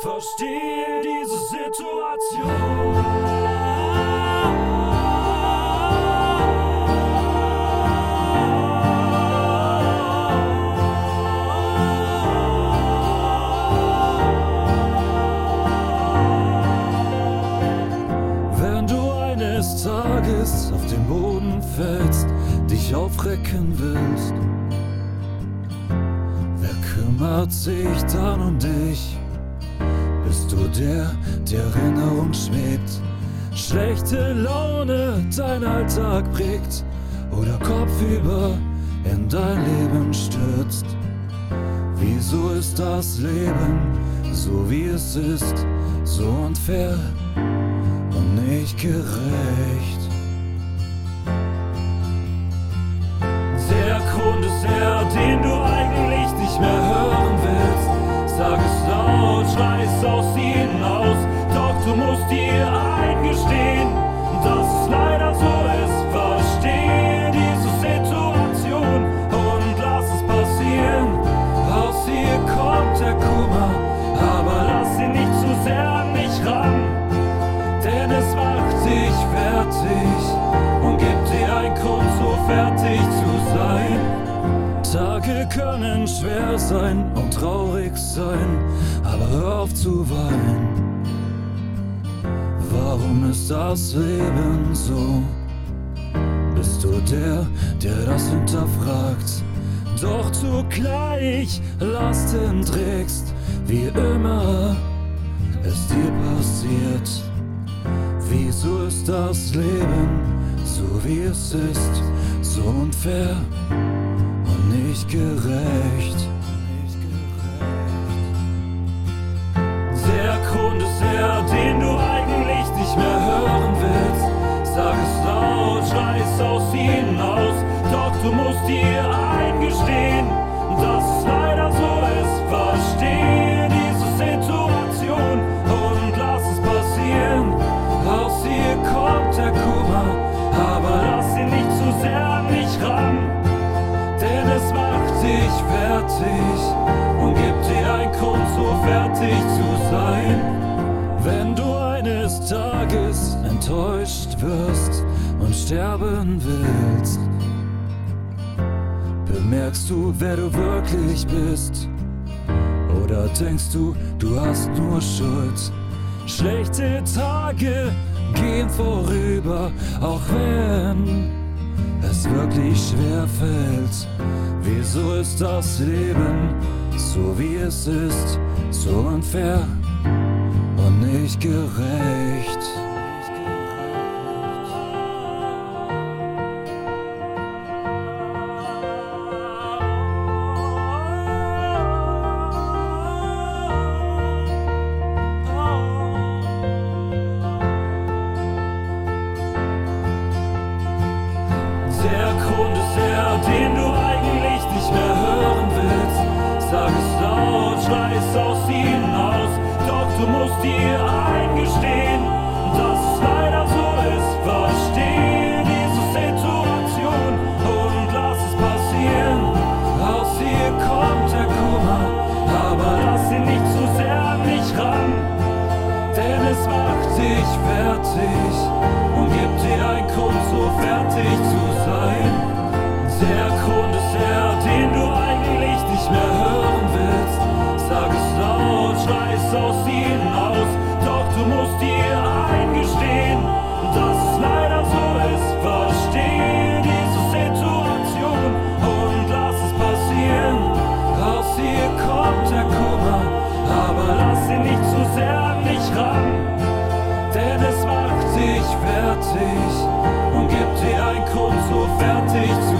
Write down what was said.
Verstehe diese Situation. Wenn du eines Tages auf den Boden fällst, dich aufrecken willst, wer kümmert sich dann um dich? Bist du der, der Erinnerung schwebt? Schlechte Laune dein Alltag prägt oder kopfüber in dein Leben stürzt? Wieso ist das Leben so wie es ist, so unfair und nicht gerecht? Aus dir hinaus. Doch du musst dir eingestehen, Tage können schwer sein und traurig sein, aber hör auf zu weinen. Warum ist das Leben so? Bist du der, der das hinterfragt? Doch zugleich Lasten trägst, wie immer es dir passiert. Wieso ist das Leben so wie es ist, so unfair nicht gerecht? Der Grund ist der, den du eigentlich nicht mehr hören willst. Sag es laut, schrei es aus dir hinaus, doch du musst dir fertig und gibt dir einen Grund, so fertig zu sein. Wenn du eines Tages enttäuscht wirst und sterben willst, bemerkst du, wer du wirklich bist. Oder denkst du, du hast nur Schuld? Schlechte Tage gehen vorüber, auch wenn es wirklich schwer fällt. Wieso ist das Leben so wie es ist, so unfair und nicht gerecht? Du Grund, so fertig zu.